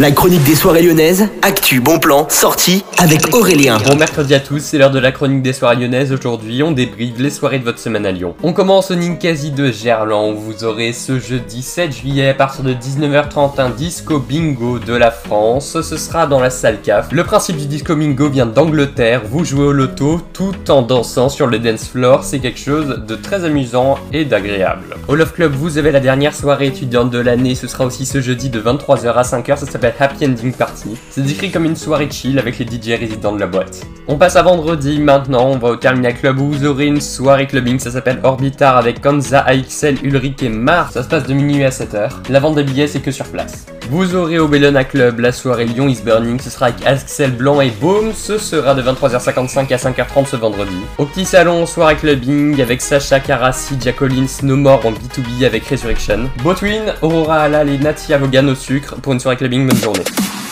La chronique des soirées lyonnaises, actu, bon plan, sortie avec Aurélien. Bon mercredi à tous, c'est l'heure de la chronique des soirées lyonnaises. Aujourd'hui, on débriefe les soirées de votre semaine à Lyon. On commence au Ninkasi de Gerland. Vous aurez ce jeudi 7 juillet à partir de 19h30 un disco bingo de la France. Ce sera dans la salle CAF. Le principe du disco bingo vient d'Angleterre. Vous jouez au loto tout en dansant sur le dance floor. C'est quelque chose de très amusant et d'agréable. Au Love Club, vous avez la dernière soirée étudiante de l'année. Ce sera aussi ce jeudi de 23h à 5h. Ça s'appelle Happy Ending Party. C'est décrit comme une soirée chill avec les DJ résidents de la boîte. On passe à vendredi maintenant, on va au Terminal Club où soirée clubbing, ça s'appelle Orbitar avec Kanza, AXL, Ulrich et Mars. Ça se passe de minuit à 7h. La vente des billets c'est que sur place. Vous aurez au Bellona Club la soirée Lyon is Burning, ce sera avec Axel Blanc et Boom, ce sera de 23h55 à 5h30 ce vendredi. Au petit salon, soirée clubbing avec Sacha Karasi, Jacqueline Snowmore en B2B avec Resurrection. Botwin, Aurora Halal et Natia Vogan au sucre pour une soirée clubbing, bonne journée.